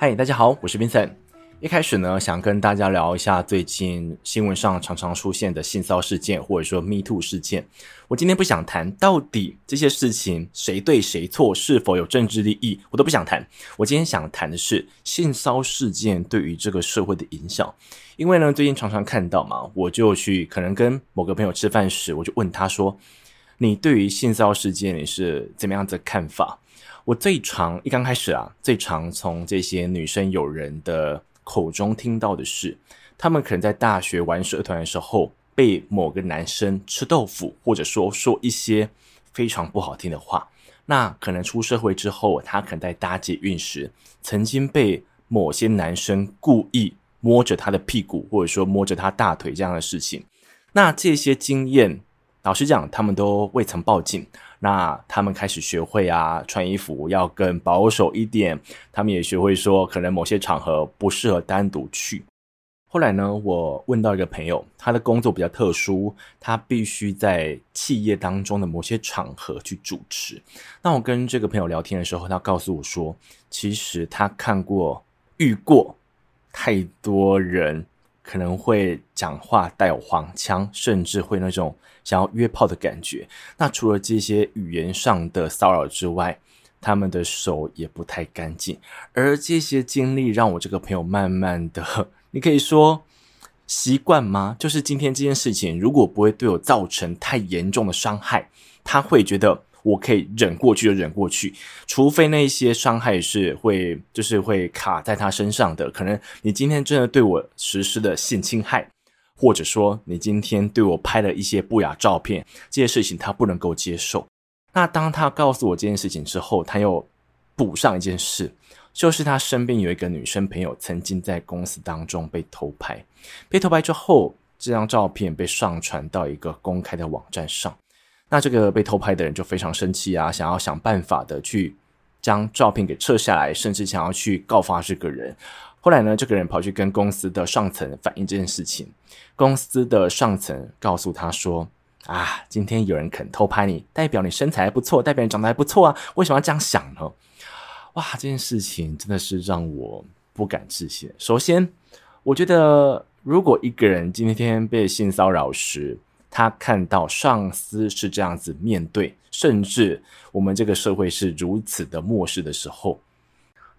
嗨，大家好，我是 Vincent。一开始呢，想跟大家聊一下最近新闻上常常出现的性骚事件，或者说 Me Too 事件。我今天不想谈到底这些事情谁对谁错，是否有政治利益，我都不想谈。我今天想谈的是性骚事件对于这个社会的影响。因为呢，最近常常看到嘛，我就去可能跟某个朋友吃饭时，我就问他说：“你对于性骚事件你是怎么样的看法？”我最常一刚开始啊，最常从这些女生友人的口中听到的是，他们可能在大学玩社团的时候，被某个男生吃豆腐，或者说说一些非常不好听的话。那可能出社会之后，他可能在搭捷运时，曾经被某些男生故意摸着他的屁股，或者说摸着他大腿这样的事情。那这些经验，老实讲，他们都未曾报警。那他们开始学会啊，穿衣服要更保守一点。他们也学会说，可能某些场合不适合单独去。后来呢，我问到一个朋友，他的工作比较特殊，他必须在企业当中的某些场合去主持。那我跟这个朋友聊天的时候，他告诉我说，其实他看过、遇过太多人。可能会讲话带有黄腔，甚至会那种想要约炮的感觉。那除了这些语言上的骚扰之外，他们的手也不太干净。而这些经历让我这个朋友慢慢的，你可以说习惯吗？就是今天这件事情，如果不会对我造成太严重的伤害，他会觉得。我可以忍过去就忍过去，除非那些伤害是会就是会卡在他身上的。可能你今天真的对我实施了性侵害，或者说你今天对我拍了一些不雅照片，这些事情他不能够接受。那当他告诉我这件事情之后，他又补上一件事，就是他身边有一个女生朋友曾经在公司当中被偷拍，被偷拍之后，这张照片被上传到一个公开的网站上。那这个被偷拍的人就非常生气啊，想要想办法的去将照片给撤下来，甚至想要去告发这个人。后来呢，这个人跑去跟公司的上层反映这件事情，公司的上层告诉他说：“啊，今天有人肯偷拍你，代表你身材还不错，代表你长得还不错啊，为什么要这样想呢？”哇，这件事情真的是让我不敢置信。首先，我觉得如果一个人今天被性骚扰时，他看到上司是这样子面对，甚至我们这个社会是如此的漠视的时候，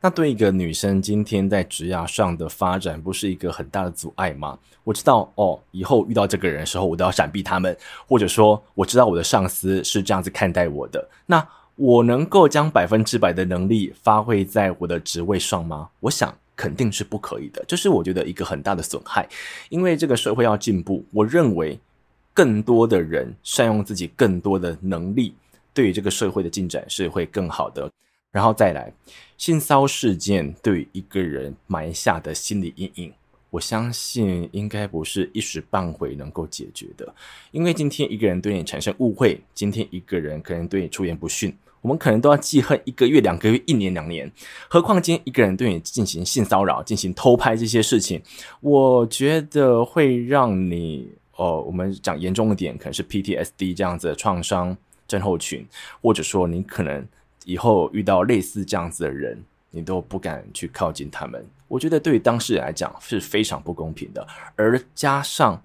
那对一个女生今天在职涯上的发展，不是一个很大的阻碍吗？我知道哦，以后遇到这个人的时候，我都要闪避他们，或者说我知道我的上司是这样子看待我的，那我能够将百分之百的能力发挥在我的职位上吗？我想肯定是不可以的，这是我觉得一个很大的损害，因为这个社会要进步，我认为。更多的人善用自己更多的能力，对于这个社会的进展是会更好的。然后再来，性骚事件对于一个人埋下的心理阴影，我相信应该不是一时半会能够解决的。因为今天一个人对你产生误会，今天一个人可能对你出言不逊，我们可能都要记恨一个月、两个月、一年、两年。何况今天一个人对你进行性骚扰、进行偷拍这些事情，我觉得会让你。哦，我们讲严重一点，可能是 PTSD 这样子的创伤症候群，或者说你可能以后遇到类似这样子的人，你都不敢去靠近他们。我觉得对于当事人来讲是非常不公平的。而加上，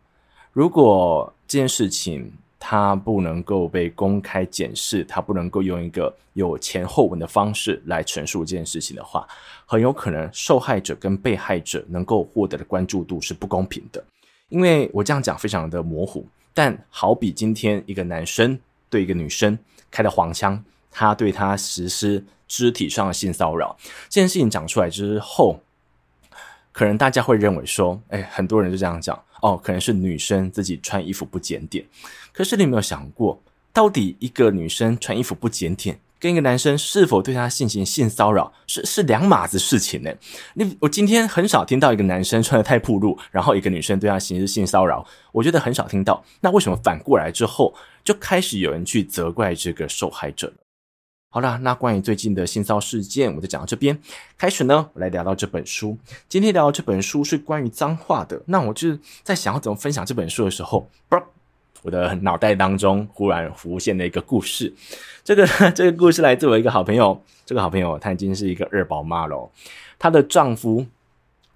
如果这件事情它不能够被公开检视，它不能够用一个有前后文的方式来陈述这件事情的话，很有可能受害者跟被害者能够获得的关注度是不公平的。因为我这样讲非常的模糊，但好比今天一个男生对一个女生开了黄腔，他对她实施肢体上的性骚扰，这件事情讲出来之后，可能大家会认为说，哎，很多人就这样讲，哦，可能是女生自己穿衣服不检点。可是你有没有想过，到底一个女生穿衣服不检点，跟一个男生是否对他进行性骚扰是是两码子事情呢？你我今天很少听到一个男生穿得太暴露，然后一个女生对他行使性骚扰，我觉得很少听到。那为什么反过来之后就开始有人去责怪这个受害者？好啦，那关于最近的性骚事件，我就讲到这边。开始呢，我来聊到这本书。今天聊到这本书是关于脏话的。那我就在想要怎么分享这本书的时候，不，我的脑袋当中忽然浮现了一个故事。这个这个故事来自我一个好朋友，这个好朋友她已经是一个二宝妈了。她的丈夫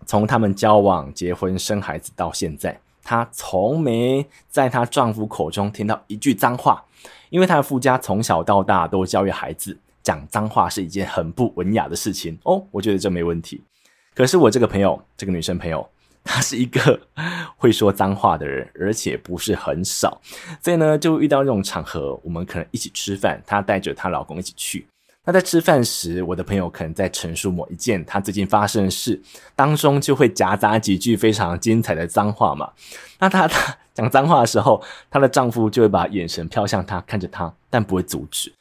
从他们交往、结婚、生孩子到现在，她从没在她丈夫口中听到一句脏话，因为她的夫家从小到大都教育孩子，讲脏话是一件很不文雅的事情哦。我觉得这没问题。可是我这个朋友，这个女生朋友。她是一个会说脏话的人，而且不是很少，所以呢，就遇到这种场合，我们可能一起吃饭，她带着她老公一起去。那在吃饭时，我的朋友可能在陈述某一件她最近发生的事，当中就会夹杂几句非常精彩的脏话嘛。那她她讲脏话的时候，她的丈夫就会把眼神飘向她，看着她，但不会阻止。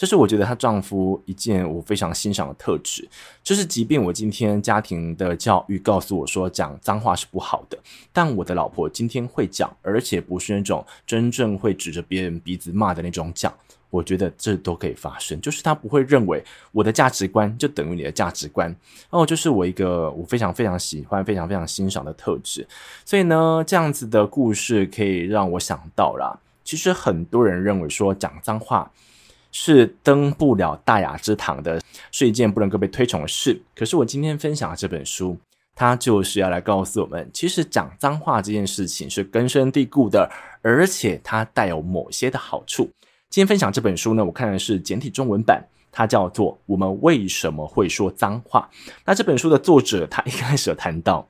这是我觉得她丈夫一件我非常欣赏的特质，就是即便我今天家庭的教育告诉我说讲脏话是不好的，但我的老婆今天会讲，而且不是那种真正会指着别人鼻子骂的那种讲，我觉得这都可以发生，就是她不会认为我的价值观就等于你的价值观，哦，就是我一个我非常非常喜欢、非常非常欣赏的特质，所以呢，这样子的故事可以让我想到啦，其实很多人认为说讲脏话。是登不了大雅之堂的，是一件不能够被推崇的事。可是我今天分享的这本书，它就是要来告诉我们，其实讲脏话这件事情是根深蒂固的，而且它带有某些的好处。今天分享这本书呢，我看的是简体中文版，它叫做《我们为什么会说脏话》。那这本书的作者，他一开始有谈到，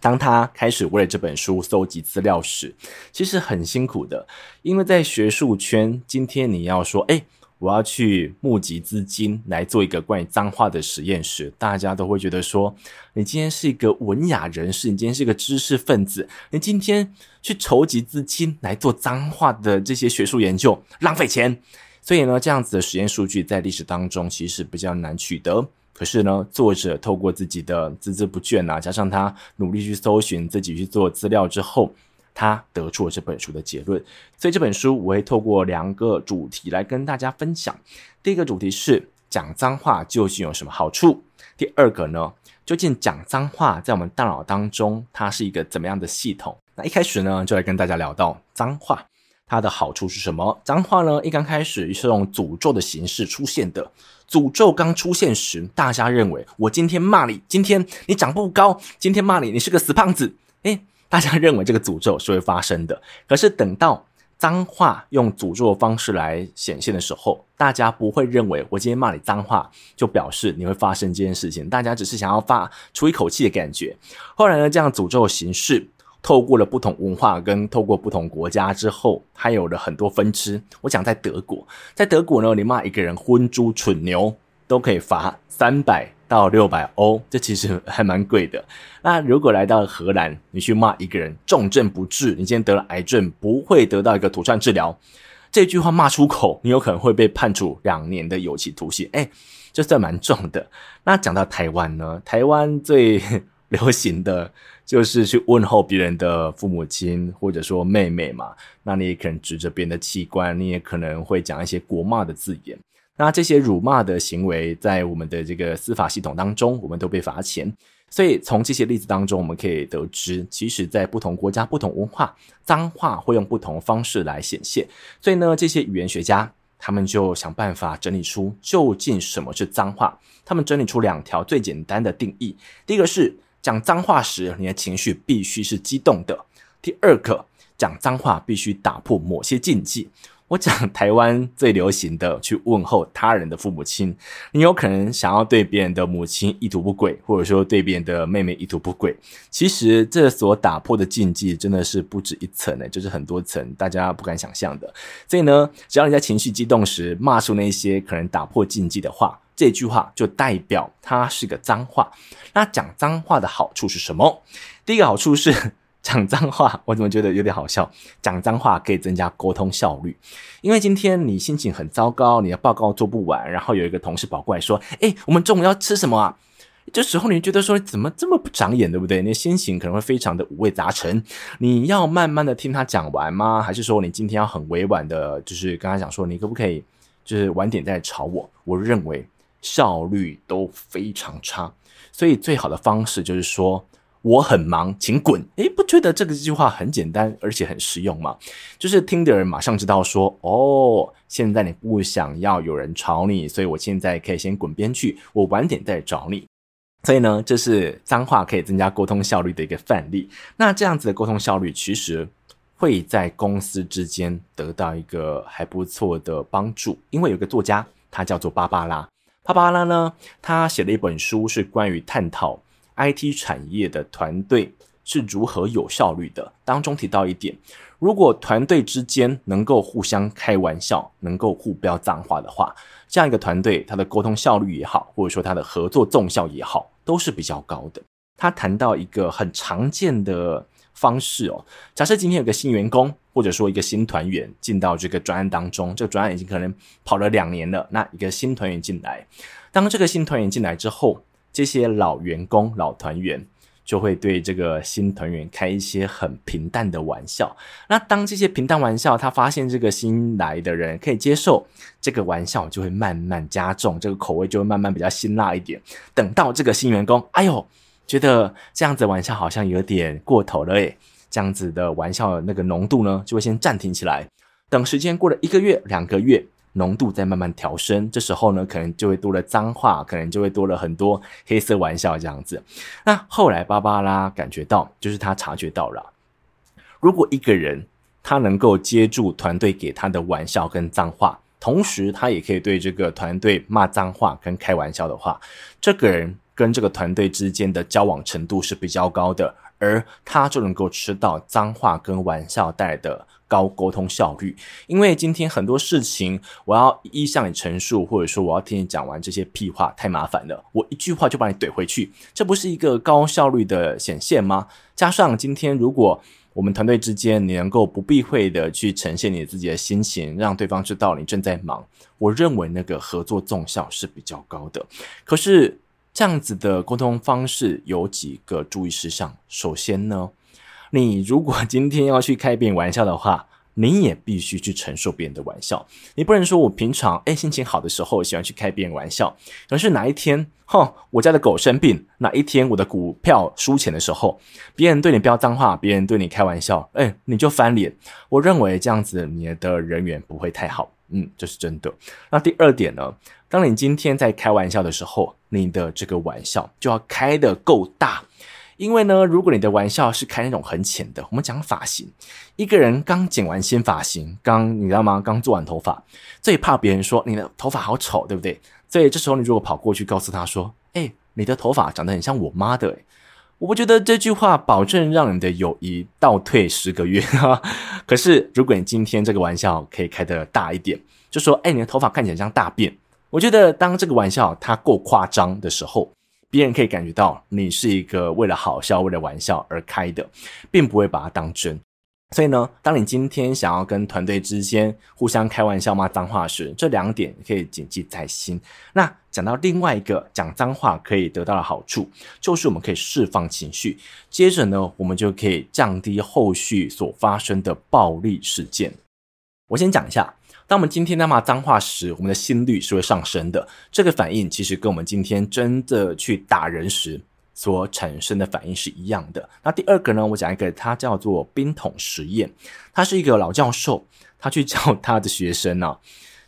当他开始为了这本书搜集资料时，其实很辛苦的，因为在学术圈，今天你要说，诶我要去募集资金来做一个关于脏话的实验时，大家都会觉得说，你今天是一个文雅人士，你今天是一个知识分子，你今天去筹集资金来做脏话的这些学术研究，浪费钱。所以呢，这样子的实验数据在历史当中其实比较难取得。可是呢，作者透过自己的孜孜不倦啊，加上他努力去搜寻，自己去做资料之后。他得出了这本书的结论，所以这本书我会透过两个主题来跟大家分享。第一个主题是讲脏话究竟有什么好处？第二个呢，究竟讲脏话在我们大脑当中它是一个怎么样的系统？那一开始呢，就来跟大家聊到脏话，它的好处是什么？脏话呢，一刚开始是用诅咒的形式出现的。诅咒刚出现时，大家认为我今天骂你，今天你长不高，今天骂你，你是个死胖子，诶大家认为这个诅咒是会发生的，可是等到脏话用诅咒的方式来显现的时候，大家不会认为我今天骂你脏话就表示你会发生这件事情，大家只是想要发出一口气的感觉。后来呢，这样诅咒的形式透过了不同文化跟透过不同国家之后，它有了很多分支。我讲在德国，在德国呢，你骂一个人昏猪蠢牛都可以罚三百。到六百欧，这其实 还蛮贵的。那如果来到荷兰，你去骂一个人重症不治，你今天得了癌症，不会得到一个妥善治疗，这句话骂出口，你有可能会被判处两年的有期徒刑。诶，这算蛮重的。那讲到台湾呢，台湾最 流行的就是去问候别人的父母亲或者说妹妹嘛。那你也可能指着别人的器官，你也可能会讲一些国骂的字眼。那这些辱骂的行为，在我们的这个司法系统当中，我们都被罚钱。所以从这些例子当中，我们可以得知，其实，在不同国家、不同文化，脏话会用不同方式来显现。所以呢，这些语言学家他们就想办法整理出究竟什么是脏话。他们整理出两条最简单的定义：第一个是讲脏话时，你的情绪必须是激动的；第二个，讲脏话必须打破某些禁忌。我讲台湾最流行的去问候他人的父母亲，你有可能想要对别人的母亲意图不轨，或者说对别人的妹妹意图不轨。其实这所打破的禁忌真的是不止一层呢，就是很多层，大家不敢想象的。所以呢，只要你在情绪激动时骂出那些可能打破禁忌的话，这句话就代表它是个脏话。那讲脏话的好处是什么？第一个好处是。讲脏话，我怎么觉得有点好笑？讲脏话可以增加沟通效率，因为今天你心情很糟糕，你的报告做不完，然后有一个同事跑过来说：“诶，我们中午要吃什么啊？”这时候你觉得说怎么这么不长眼，对不对？你的心情可能会非常的五味杂陈。你要慢慢的听他讲完吗？还是说你今天要很委婉的，就是跟他讲说，你可不可以就是晚点再来吵我？我认为效率都非常差，所以最好的方式就是说。我很忙，请滚。诶，不觉得这个句话很简单而且很实用吗？就是听的人马上知道说，哦，现在你不想要有人吵你，所以我现在可以先滚边去，我晚点再找你。所以呢，这是脏话可以增加沟通效率的一个范例。那这样子的沟通效率，其实会在公司之间得到一个还不错的帮助。因为有个作家，他叫做芭芭拉。芭芭拉呢，他写了一本书，是关于探讨 IT 产业的团队是如何有效率的。当中提到一点，如果团队之间能够互相开玩笑，能够互飙脏话的话，这样一个团队，它的沟通效率也好，或者说它的合作综效也好，都是比较高的。他谈到一个很常见的方式哦，假设今天有个新员工，或者说一个新团员进到这个专案当中，这个专案已经可能跑了两年了，那一个新团员进来，当这个新团员进来之后，这些老员工、老团员。就会对这个新团员开一些很平淡的玩笑。那当这些平淡玩笑，他发现这个新来的人可以接受，这个玩笑就会慢慢加重，这个口味就会慢慢比较辛辣一点。等到这个新员工，哎呦，觉得这样子玩笑好像有点过头了诶，这样子的玩笑那个浓度呢，就会先暂停起来。等时间过了一个月、两个月。浓度在慢慢调升，这时候呢，可能就会多了脏话，可能就会多了很多黑色玩笑这样子。那后来芭芭拉感觉到，就是他察觉到了，如果一个人他能够接住团队给他的玩笑跟脏话，同时他也可以对这个团队骂脏话跟开玩笑的话，这个人跟这个团队之间的交往程度是比较高的，而他就能够吃到脏话跟玩笑带来的。高沟通效率，因为今天很多事情我要一一向你陈述，或者说我要听你讲完这些屁话太麻烦了，我一句话就把你怼回去，这不是一个高效率的显现吗？加上今天如果我们团队之间你能够不避讳的去呈现你自己的心情，让对方知道你正在忙，我认为那个合作综效是比较高的。可是这样子的沟通方式有几个注意事项，首先呢，你如果今天要去开别人玩笑的话，你也必须去承受别人的玩笑。你不能说我平常诶心情好的时候喜欢去开别人玩笑，可是哪一天哼我家的狗生病，哪一天我的股票输钱的时候，别人对你飙脏话，别人对你开玩笑，诶你就翻脸。我认为这样子你的人缘不会太好，嗯，这是真的。那第二点呢，当你今天在开玩笑的时候，你的这个玩笑就要开得够大。因为呢，如果你的玩笑是开那种很浅的，我们讲发型，一个人刚剪完新发型，刚你知道吗？刚做完头发，最怕别人说你的头发好丑，对不对？所以这时候你如果跑过去告诉他说：“哎，你的头发长得很像我妈的。”我不觉得这句话保证让你的友谊倒退十个月哈。可是如果你今天这个玩笑可以开得大一点，就说：“哎，你的头发看起来像大便。”我觉得当这个玩笑它够夸张的时候。别人可以感觉到你是一个为了好笑、为了玩笑而开的，并不会把它当真。所以呢，当你今天想要跟团队之间互相开玩笑骂脏话时，这两点可以谨记在心。那讲到另外一个讲脏话可以得到的好处，就是我们可以释放情绪，接着呢，我们就可以降低后续所发生的暴力事件。我先讲一下。当我们今天在骂脏话时，我们的心率是会上升的。这个反应其实跟我们今天真的去打人时所产生的反应是一样的。那第二个呢，我讲一个，它叫做冰桶实验。他是一个老教授，他去教他的学生呢、啊，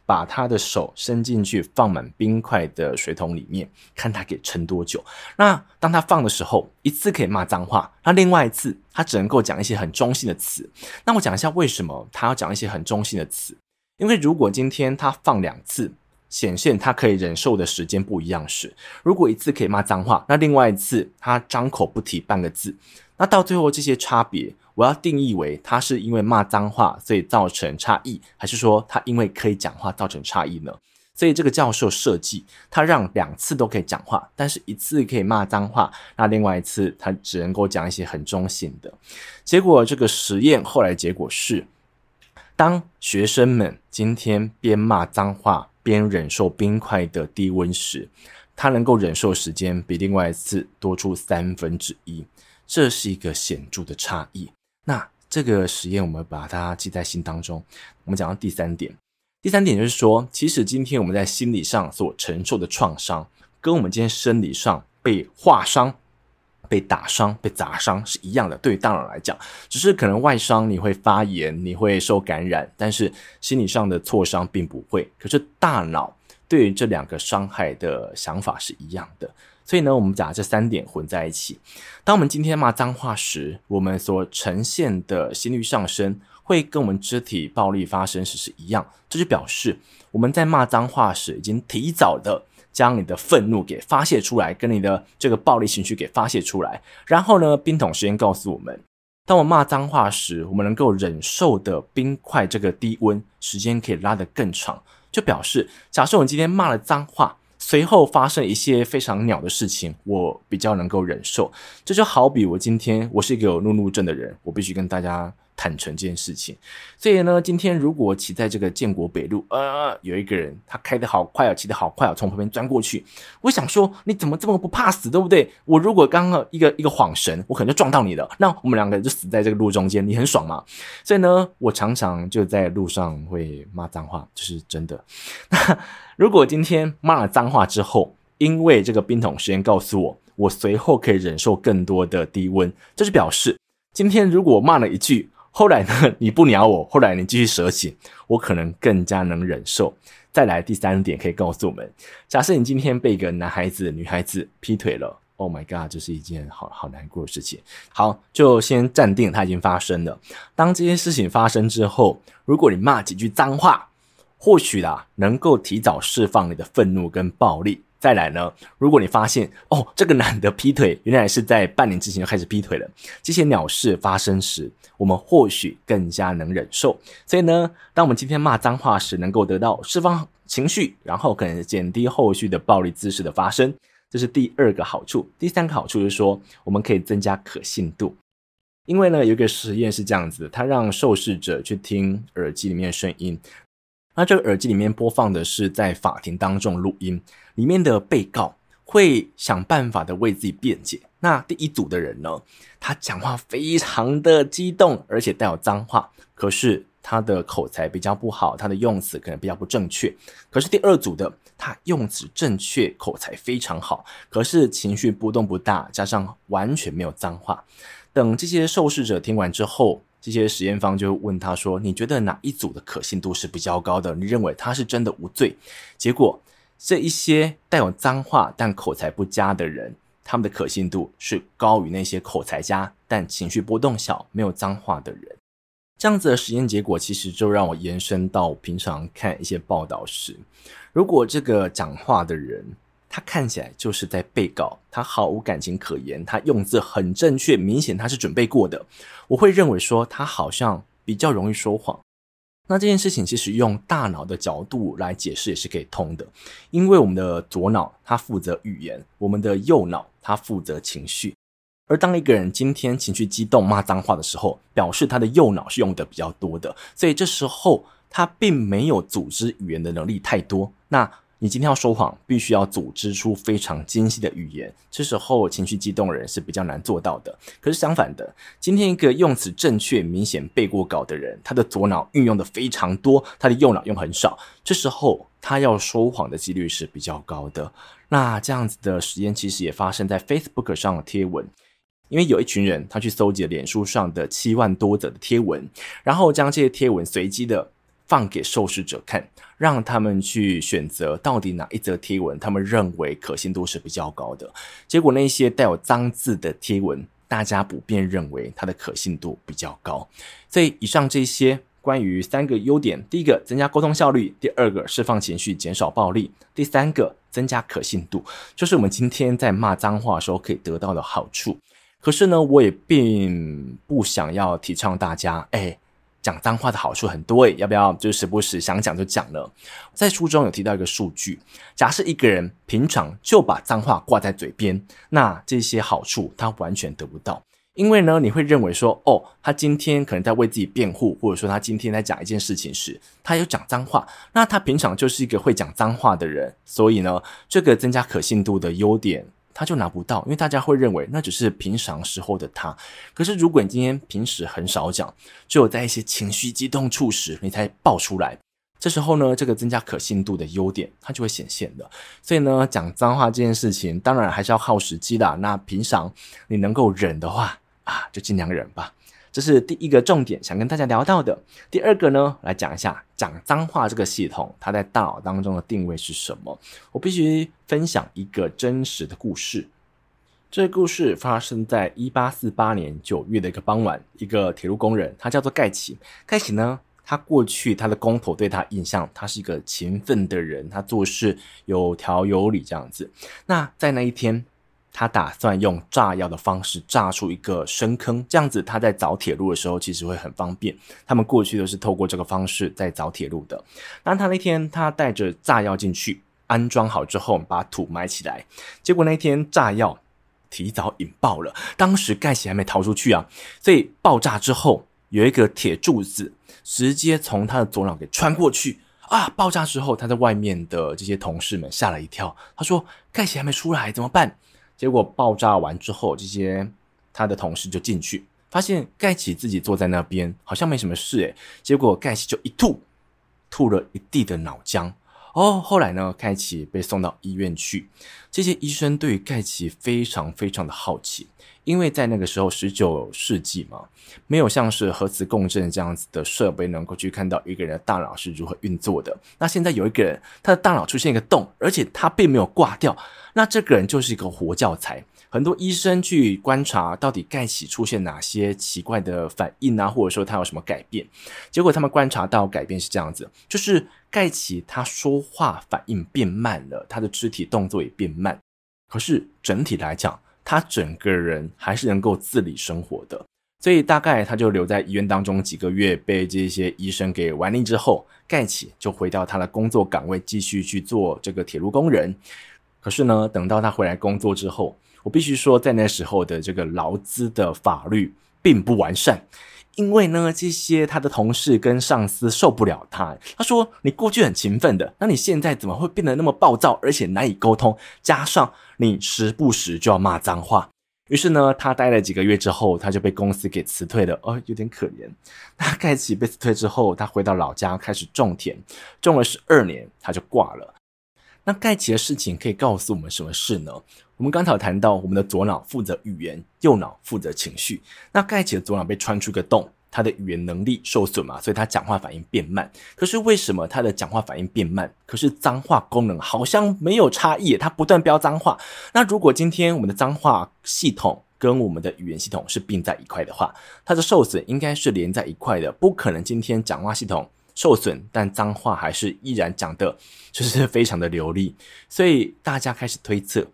把他的手伸进去放满冰块的水桶里面，看他可以撑多久。那当他放的时候，一次可以骂脏话，那另外一次他只能够讲一些很中性的词。那我讲一下为什么他要讲一些很中性的词。因为如果今天他放两次，显现他可以忍受的时间不一样时，如果一次可以骂脏话，那另外一次他张口不提半个字，那到最后这些差别，我要定义为他是因为骂脏话所以造成差异，还是说他因为可以讲话造成差异呢？所以这个教授设计他让两次都可以讲话，但是一次可以骂脏话，那另外一次他只能够讲一些很中性的。结果这个实验后来结果是。当学生们今天边骂脏话边忍受冰块的低温时，他能够忍受时间比另外一次多出三分之一，这是一个显著的差异。那这个实验我们把它记在心当中。我们讲到第三点，第三点就是说，其实今天我们在心理上所承受的创伤，跟我们今天生理上被划伤。被打伤、被砸伤是一样的。对于大脑来讲，只是可能外伤你会发炎，你会受感染，但是心理上的挫伤并不会。可是大脑对于这两个伤害的想法是一样的。所以呢，我们把这三点混在一起。当我们今天骂脏话时，我们所呈现的心率上升，会跟我们肢体暴力发生时是一样。这就表示我们在骂脏话时，已经提早的将你的愤怒给发泄出来，跟你的这个暴力情绪给发泄出来。然后呢，冰桶实验告诉我们，当我骂脏话时，我们能够忍受的冰块这个低温时间可以拉得更长。就表示，假设我们今天骂了脏话。随后发生一些非常鸟的事情，我比较能够忍受。这就好比我今天，我是一个有怒怒症的人，我必须跟大家坦诚这件事情。所以呢，今天如果骑在这个建国北路，呃，有一个人他开得好快啊，骑得好快啊，从旁边钻过去，我想说你怎么这么不怕死，对不对？我如果刚刚一个一个晃神，我可能就撞到你了，那我们两个人就死在这个路中间，你很爽吗？所以呢，我常常就在路上会骂脏话，这是真的。那如果今天骂了脏话之后，因为这个冰桶实验告诉我，我随后可以忍受更多的低温，这是表示今天如果骂了一句，后来呢你不鸟我，后来你继续蛇行，我可能更加能忍受。再来第三点可以告诉我们，假设你今天被一个男孩子、女孩子劈腿了，Oh my God，这是一件好好难过的事情。好，就先暂定它已经发生了。当这件事情发生之后，如果你骂几句脏话，或许啦，能够提早释放你的愤怒跟暴力。再来呢，如果你发现哦，这个男的劈腿，原来是在半年之前就开始劈腿了，这些鸟事发生时，我们或许更加能忍受。所以呢，当我们今天骂脏话时，能够得到释放情绪，然后可能减低后续的暴力姿势的发生，这是第二个好处。第三个好处是说，我们可以增加可信度。因为呢，有一个实验是这样子的，他让受试者去听耳机里面的声音。那这个耳机里面播放的是在法庭当中录音，里面的被告会想办法的为自己辩解。那第一组的人呢，他讲话非常的激动，而且带有脏话，可是他的口才比较不好，他的用词可能比较不正确。可是第二组的，他用词正确，口才非常好，可是情绪波动不大，加上完全没有脏话。等这些受试者听完之后，这些实验方就问他说：“你觉得哪一组的可信度是比较高的？你认为他是真的无罪？”结果，这一些带有脏话但口才不佳的人，他们的可信度是高于那些口才佳但情绪波动小、没有脏话的人。这样子的实验结果，其实就让我延伸到平常看一些报道时，如果这个讲话的人，他看起来就是在背稿，他毫无感情可言，他用字很正确，明显他是准备过的。我会认为说他好像比较容易说谎。那这件事情其实用大脑的角度来解释也是可以通的，因为我们的左脑它负责语言，我们的右脑它负责情绪。而当一个人今天情绪激动骂脏话的时候，表示他的右脑是用的比较多的，所以这时候他并没有组织语言的能力太多。那你今天要说谎，必须要组织出非常精细的语言，这时候情绪激动的人是比较难做到的。可是相反的，今天一个用词正确、明显背过稿的人，他的左脑运用的非常多，他的右脑用很少，这时候他要说谎的几率是比较高的。那这样子的实验其实也发生在 Facebook 上的贴文，因为有一群人他去搜集了脸书上的七万多则的贴文，然后将这些贴文随机的。放给受试者看，让他们去选择到底哪一则贴文，他们认为可信度是比较高的。结果那些带有脏字的贴文，大家普遍认为它的可信度比较高。所以以上这些关于三个优点：第一个，增加沟通效率；第二个，释放情绪，减少暴力；第三个，增加可信度，就是我们今天在骂脏话的时候可以得到的好处。可是呢，我也并不想要提倡大家，哎。讲脏话的好处很多诶，要不要就时不时想讲就讲呢？在书中有提到一个数据，假设一个人平常就把脏话挂在嘴边，那这些好处他完全得不到，因为呢，你会认为说，哦，他今天可能在为自己辩护，或者说他今天在讲一件事情时，他有讲脏话，那他平常就是一个会讲脏话的人，所以呢，这个增加可信度的优点。他就拿不到，因为大家会认为那只是平常时候的他。可是如果你今天平时很少讲，只有在一些情绪激动处时你才爆出来，这时候呢，这个增加可信度的优点它就会显现的。所以呢，讲脏话这件事情，当然还是要耗时机的。那平常你能够忍的话啊，就尽量忍吧。这是第一个重点，想跟大家聊到的。第二个呢，来讲一下讲脏话这个系统，它在大脑当中的定位是什么？我必须分享一个真实的故事。这个故事发生在一八四八年九月的一个傍晚，一个铁路工人，他叫做盖奇。盖奇呢，他过去他的工头对他印象，他是一个勤奋的人，他做事有条有理这样子。那在那一天。他打算用炸药的方式炸出一个深坑，这样子他在凿铁路的时候其实会很方便。他们过去都是透过这个方式在凿铁路的。那他那天他带着炸药进去，安装好之后把土埋起来，结果那天炸药提早引爆了。当时盖奇还没逃出去啊，所以爆炸之后有一个铁柱子直接从他的左脑给穿过去啊！爆炸之后他在外面的这些同事们吓了一跳，他说：“盖奇还没出来怎么办？”结果爆炸完之后，这些他的同事就进去，发现盖奇自己坐在那边，好像没什么事诶。结果盖奇就一吐，吐了一地的脑浆。哦，后来呢，盖奇被送到医院去。这些医生对于盖奇非常非常的好奇，因为在那个时候，十九世纪嘛，没有像是核磁共振这样子的设备能够去看到一个人的大脑是如何运作的。那现在有一个人，他的大脑出现一个洞，而且他并没有挂掉。那这个人就是一个活教材，很多医生去观察到底盖奇出现哪些奇怪的反应啊，或者说他有什么改变，结果他们观察到改变是这样子，就是盖奇他说话反应变慢了，他的肢体动作也变慢，可是整体来讲，他整个人还是能够自理生活的，所以大概他就留在医院当中几个月，被这些医生给玩腻之后，盖奇就回到他的工作岗位，继续去做这个铁路工人。可是呢，等到他回来工作之后，我必须说，在那时候的这个劳资的法律并不完善，因为呢，这些他的同事跟上司受不了他。他说：“你过去很勤奋的，那你现在怎么会变得那么暴躁，而且难以沟通？加上你时不时就要骂脏话。”于是呢，他待了几个月之后，他就被公司给辞退了。哦，有点可怜。那盖奇被辞退之后，他回到老家开始种田，种了十二年，他就挂了。那盖奇的事情可以告诉我们什么事呢？我们刚才有谈到，我们的左脑负责语言，右脑负责情绪。那盖奇的左脑被穿出个洞，他的语言能力受损嘛，所以他讲话反应变慢。可是为什么他的讲话反应变慢？可是脏话功能好像没有差异，他不断飙脏话。那如果今天我们的脏话系统跟我们的语言系统是并在一块的话，它的受损应该是连在一块的，不可能今天讲话系统。受损，但脏话还是依然讲的，就是非常的流利。所以大家开始推测，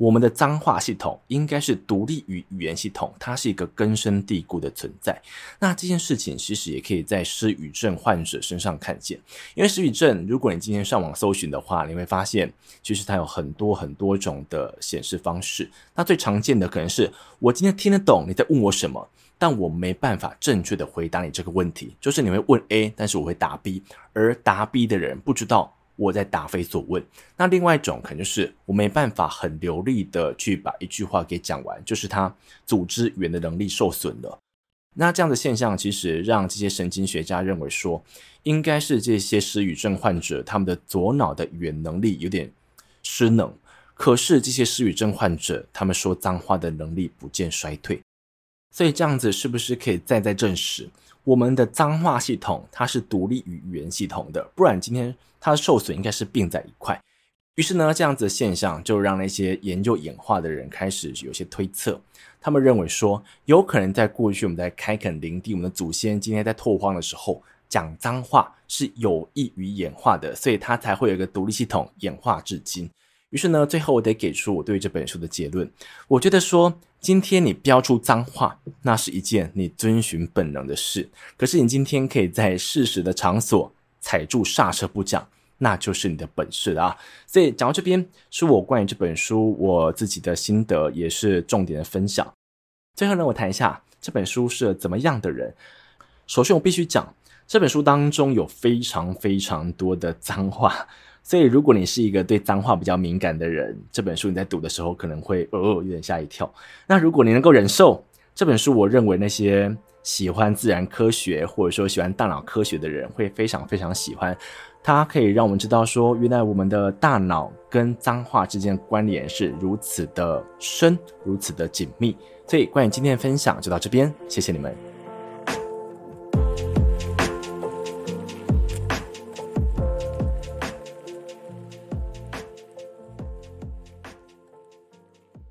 我们的脏话系统应该是独立于语言系统，它是一个根深蒂固的存在。那这件事情其实也可以在失语症患者身上看见，因为失语症，如果你今天上网搜寻的话，你会发现，其实它有很多很多种的显示方式。那最常见的可能是我今天听得懂你在问我什么。但我没办法正确的回答你这个问题，就是你会问 A，但是我会答 B，而答 B 的人不知道我在答非所问。那另外一种可能就是我没办法很流利的去把一句话给讲完，就是他组织语言的能力受损了。那这样的现象其实让这些神经学家认为说，应该是这些失语症患者他们的左脑的语言能力有点失能，可是这些失语症患者他们说脏话的能力不见衰退。所以这样子是不是可以再再证实我们的脏话系统它是独立于语言系统的？不然今天它受损应该是并在一块。于是呢，这样子的现象就让那些研究演化的人开始有些推测。他们认为说，有可能在过去我们在开垦林地，我们的祖先今天在拓荒的时候讲脏话是有益于演化的，所以它才会有一个独立系统演化至今。于是呢，最后我得给出我对这本书的结论。我觉得说，今天你飙出脏话，那是一件你遵循本能的事。可是你今天可以在适时的场所踩住刹车不讲，那就是你的本事了啊。所以讲到这边，是我关于这本书我自己的心得，也是重点的分享。最后呢，我谈一下这本书是怎么样的人。首先，我必须讲这本书当中有非常非常多的脏话。所以，如果你是一个对脏话比较敏感的人，这本书你在读的时候可能会呃有点吓一跳。那如果你能够忍受这本书，我认为那些喜欢自然科学或者说喜欢大脑科学的人会非常非常喜欢。它可以让我们知道说，原来我们的大脑跟脏话之间关联是如此的深，如此的紧密。所以，关于今天的分享就到这边，谢谢你们。